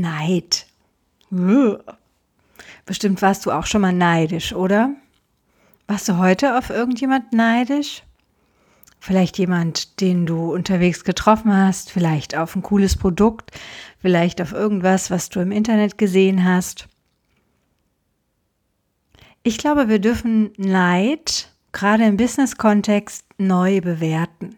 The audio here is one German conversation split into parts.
Neid. Bestimmt warst du auch schon mal neidisch, oder? Warst du heute auf irgendjemand neidisch? Vielleicht jemand, den du unterwegs getroffen hast, vielleicht auf ein cooles Produkt, vielleicht auf irgendwas, was du im Internet gesehen hast. Ich glaube, wir dürfen Neid gerade im Business-Kontext neu bewerten.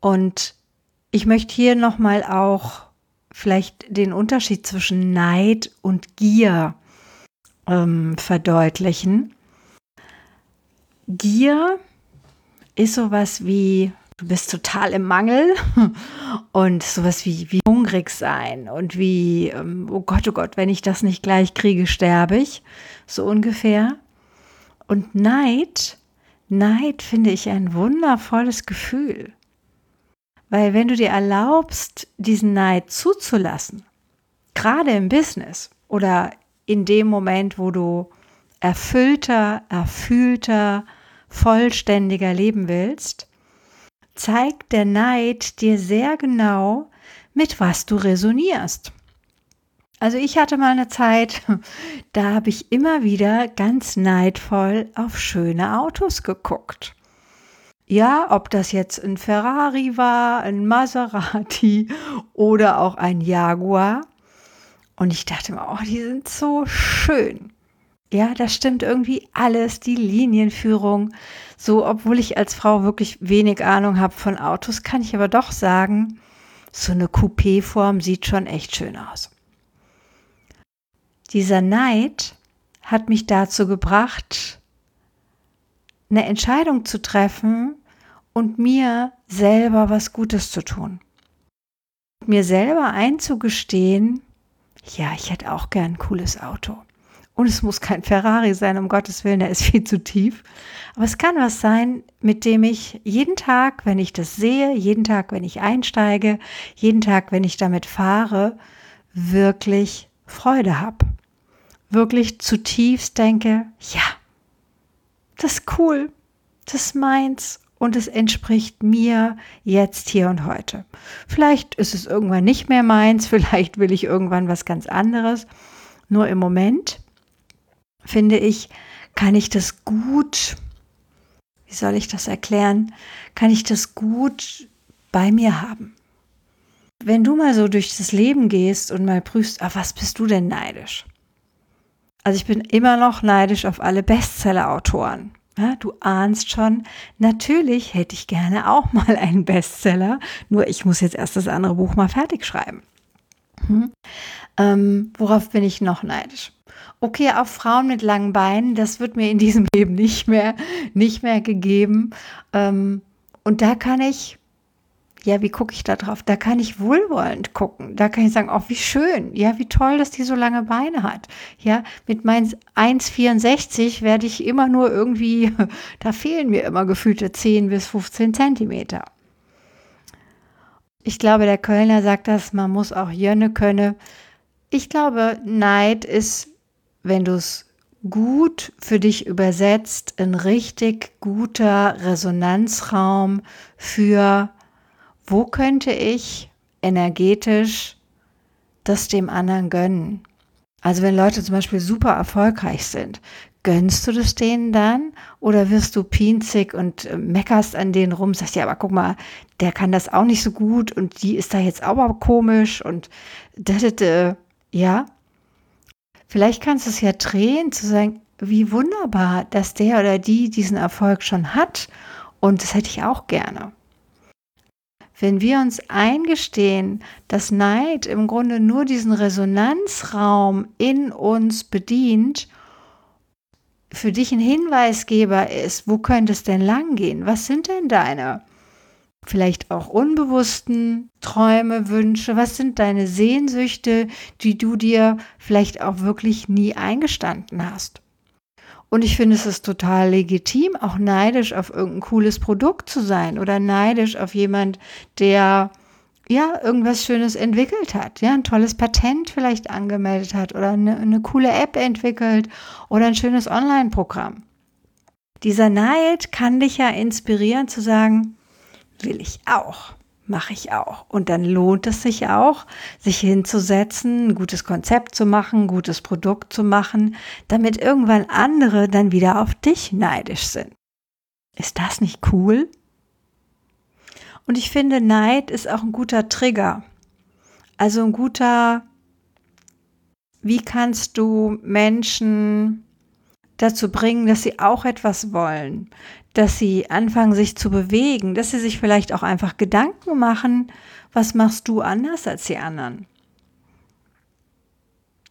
Und ich möchte hier nochmal auch vielleicht den Unterschied zwischen Neid und Gier ähm, verdeutlichen. Gier ist sowas wie, du bist total im Mangel und sowas wie, wie hungrig sein und wie, ähm, oh Gott, oh Gott, wenn ich das nicht gleich kriege, sterbe ich, so ungefähr. Und Neid, Neid finde ich ein wundervolles Gefühl. Weil wenn du dir erlaubst, diesen Neid zuzulassen, gerade im Business oder in dem Moment, wo du erfüllter, erfühlter, vollständiger leben willst, zeigt der Neid dir sehr genau, mit was du resonierst. Also ich hatte mal eine Zeit, da habe ich immer wieder ganz neidvoll auf schöne Autos geguckt. Ja, ob das jetzt ein Ferrari war, ein Maserati oder auch ein Jaguar. Und ich dachte mir, oh, die sind so schön. Ja, das stimmt irgendwie alles, die Linienführung. So, obwohl ich als Frau wirklich wenig Ahnung habe von Autos, kann ich aber doch sagen, so eine Coupé-Form sieht schon echt schön aus. Dieser Neid hat mich dazu gebracht, eine Entscheidung zu treffen, und mir selber was Gutes zu tun. Mir selber einzugestehen, ja, ich hätte auch gern ein cooles Auto. Und es muss kein Ferrari sein, um Gottes Willen, der ist viel zu tief. Aber es kann was sein, mit dem ich jeden Tag, wenn ich das sehe, jeden Tag, wenn ich einsteige, jeden Tag, wenn ich damit fahre, wirklich Freude habe. Wirklich zutiefst denke, ja, das ist cool, das ist meins und es entspricht mir jetzt hier und heute. Vielleicht ist es irgendwann nicht mehr meins, vielleicht will ich irgendwann was ganz anderes. Nur im Moment finde ich, kann ich das gut, wie soll ich das erklären, kann ich das gut bei mir haben. Wenn du mal so durch das Leben gehst und mal prüfst, auf was bist du denn neidisch? Also ich bin immer noch neidisch auf alle Bestseller-Autoren. Ja, du ahnst schon, natürlich hätte ich gerne auch mal einen Bestseller, nur ich muss jetzt erst das andere Buch mal fertig schreiben. Hm. Ähm, worauf bin ich noch neidisch? Okay, auf Frauen mit langen Beinen, das wird mir in diesem Leben nicht mehr, nicht mehr gegeben. Ähm, und da kann ich ja, wie gucke ich da drauf? Da kann ich wohlwollend gucken. Da kann ich sagen, oh, wie schön. Ja, wie toll, dass die so lange Beine hat. Ja, mit meinen 1,64 werde ich immer nur irgendwie, da fehlen mir immer gefühlte 10 bis 15 Zentimeter. Ich glaube, der Kölner sagt das, man muss auch Jönne können. Ich glaube, Neid ist, wenn du es gut für dich übersetzt, ein richtig guter Resonanzraum für wo könnte ich energetisch das dem anderen gönnen? Also wenn Leute zum Beispiel super erfolgreich sind, gönnst du das denen dann oder wirst du pinzig und äh, meckerst an denen rum, sagst ja, aber guck mal, der kann das auch nicht so gut und die ist da jetzt aber komisch und das, ja. Vielleicht kannst du es ja drehen, zu sagen, wie wunderbar, dass der oder die diesen Erfolg schon hat und das hätte ich auch gerne. Wenn wir uns eingestehen, dass Neid im Grunde nur diesen Resonanzraum in uns bedient, für dich ein Hinweisgeber ist, wo könnte es denn langgehen? Was sind denn deine vielleicht auch unbewussten Träume, Wünsche? Was sind deine Sehnsüchte, die du dir vielleicht auch wirklich nie eingestanden hast? Und ich finde, es ist total legitim, auch neidisch auf irgendein cooles Produkt zu sein oder neidisch auf jemand, der ja irgendwas Schönes entwickelt hat, ja, ein tolles Patent vielleicht angemeldet hat oder eine, eine coole App entwickelt oder ein schönes Online-Programm. Dieser Neid kann dich ja inspirieren zu sagen, will ich auch, mache ich auch. Und dann lohnt es sich auch, sich hinzusetzen, ein gutes Konzept zu machen, ein gutes Produkt zu machen, damit irgendwann andere dann wieder auf dich neidisch sind. Ist das nicht cool? Und ich finde, Neid ist auch ein guter Trigger. Also ein guter, wie kannst du Menschen dazu bringen, dass sie auch etwas wollen, dass sie anfangen, sich zu bewegen, dass sie sich vielleicht auch einfach Gedanken machen, was machst du anders als die anderen?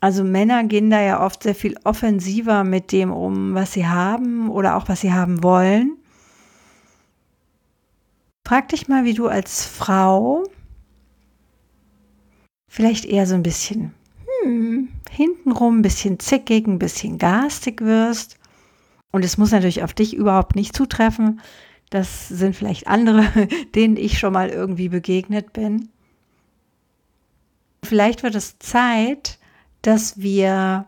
Also Männer gehen da ja oft sehr viel offensiver mit dem um, was sie haben oder auch was sie haben wollen. Frag dich mal, wie du als Frau vielleicht eher so ein bisschen hm, hintenrum, ein bisschen zickig, ein bisschen garstig wirst und es muss natürlich auf dich überhaupt nicht zutreffen. Das sind vielleicht andere, denen ich schon mal irgendwie begegnet bin. Vielleicht wird es Zeit, dass wir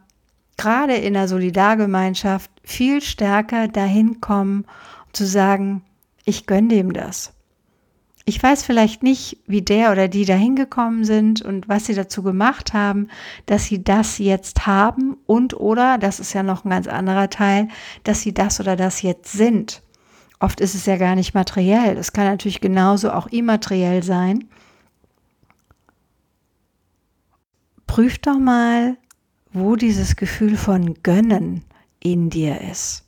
gerade in der Solidargemeinschaft viel stärker dahin kommen, zu sagen, ich gönne dem das. Ich weiß vielleicht nicht, wie der oder die dahin gekommen sind und was sie dazu gemacht haben, dass sie das jetzt haben und oder, das ist ja noch ein ganz anderer Teil, dass sie das oder das jetzt sind. Oft ist es ja gar nicht materiell. Es kann natürlich genauso auch immateriell sein. Prüf doch mal, wo dieses Gefühl von Gönnen in dir ist.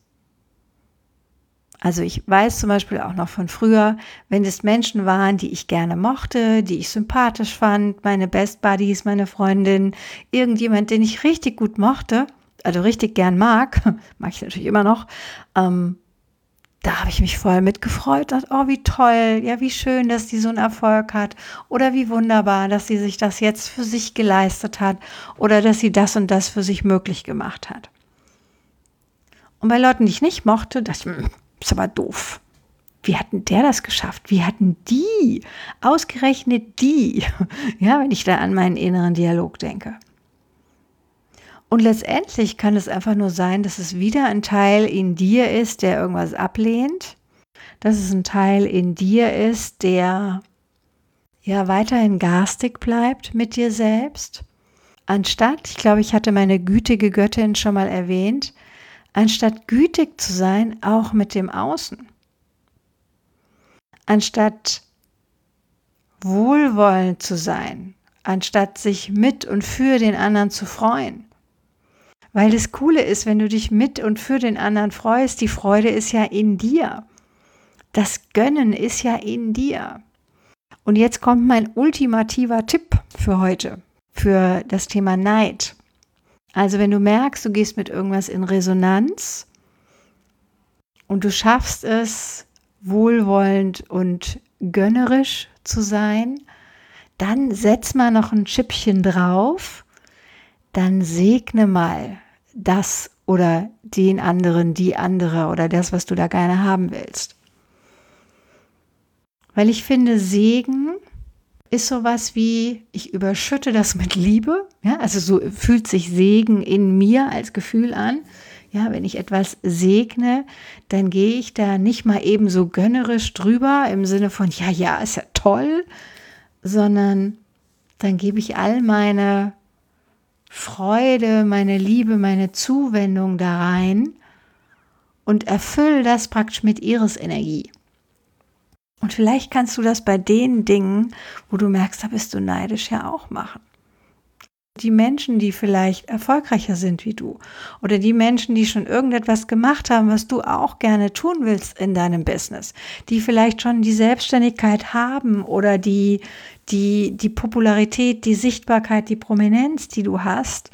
Also ich weiß zum Beispiel auch noch von früher, wenn es Menschen waren, die ich gerne mochte, die ich sympathisch fand, meine Best Buddies, meine Freundin, irgendjemand, den ich richtig gut mochte, also richtig gern mag, mag ich natürlich immer noch, ähm, da habe ich mich voll mitgefreut, dachte, oh, wie toll, ja, wie schön, dass die so einen Erfolg hat oder wie wunderbar, dass sie sich das jetzt für sich geleistet hat oder dass sie das und das für sich möglich gemacht hat. Und bei Leuten, die ich nicht mochte, dachte ich, hm, ist aber doof. Wie hatten der das geschafft? Wie hatten die, ausgerechnet die, ja, wenn ich da an meinen inneren Dialog denke. Und letztendlich kann es einfach nur sein, dass es wieder ein Teil in dir ist, der irgendwas ablehnt, dass es ein Teil in dir ist, der ja weiterhin garstig bleibt mit dir selbst, anstatt, ich glaube, ich hatte meine gütige Göttin schon mal erwähnt, anstatt gütig zu sein, auch mit dem Außen. Anstatt wohlwollend zu sein, anstatt sich mit und für den anderen zu freuen. Weil das Coole ist, wenn du dich mit und für den anderen freust, die Freude ist ja in dir. Das Gönnen ist ja in dir. Und jetzt kommt mein ultimativer Tipp für heute, für das Thema Neid. Also wenn du merkst, du gehst mit irgendwas in Resonanz und du schaffst es, wohlwollend und gönnerisch zu sein, dann setz mal noch ein Schippchen drauf, dann segne mal das oder den anderen, die andere oder das, was du da gerne haben willst. Weil ich finde, Segen ist sowas wie, ich überschütte das mit Liebe. Ja, also so fühlt sich Segen in mir als Gefühl an. Ja, wenn ich etwas segne, dann gehe ich da nicht mal eben so gönnerisch drüber im Sinne von, ja, ja, ist ja toll, sondern dann gebe ich all meine Freude, meine Liebe, meine Zuwendung da rein und erfülle das praktisch mit Iris-Energie. Und vielleicht kannst du das bei den Dingen, wo du merkst, da bist du neidisch, ja auch machen. Die Menschen, die vielleicht erfolgreicher sind wie du oder die Menschen, die schon irgendetwas gemacht haben, was du auch gerne tun willst in deinem Business, die vielleicht schon die Selbstständigkeit haben oder die, die, die Popularität, die Sichtbarkeit, die Prominenz, die du hast,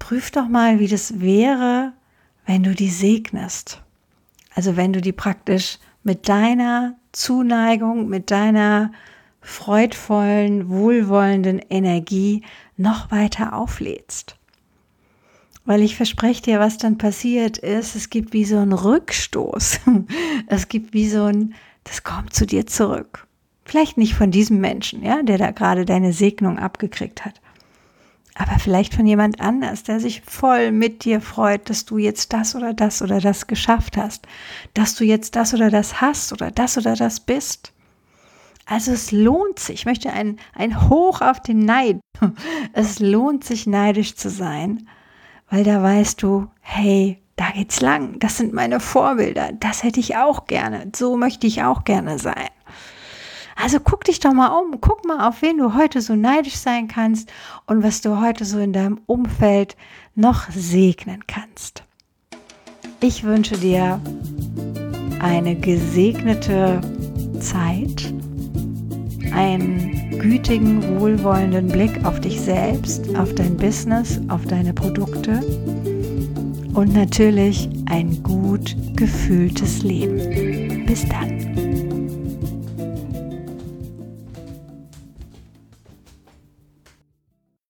prüf doch mal, wie das wäre, wenn du die segnest. Also wenn du die praktisch mit deiner Zuneigung, mit deiner freudvollen, wohlwollenden Energie noch weiter auflädst. Weil ich verspreche dir, was dann passiert ist, es gibt wie so einen Rückstoß. Es gibt wie so ein, das kommt zu dir zurück. Vielleicht nicht von diesem Menschen, ja, der da gerade deine Segnung abgekriegt hat. Aber vielleicht von jemand anders, der sich voll mit dir freut, dass du jetzt das oder das oder das geschafft hast, dass du jetzt das oder das hast oder das oder das bist. Also es lohnt sich, ich möchte ein, ein Hoch auf den Neid. Es lohnt sich, neidisch zu sein, weil da weißt du, hey, da geht's lang, das sind meine Vorbilder, das hätte ich auch gerne, so möchte ich auch gerne sein. Also guck dich doch mal um, guck mal, auf wen du heute so neidisch sein kannst und was du heute so in deinem Umfeld noch segnen kannst. Ich wünsche dir eine gesegnete Zeit, einen gütigen, wohlwollenden Blick auf dich selbst, auf dein Business, auf deine Produkte und natürlich ein gut gefühltes Leben. Bis dann.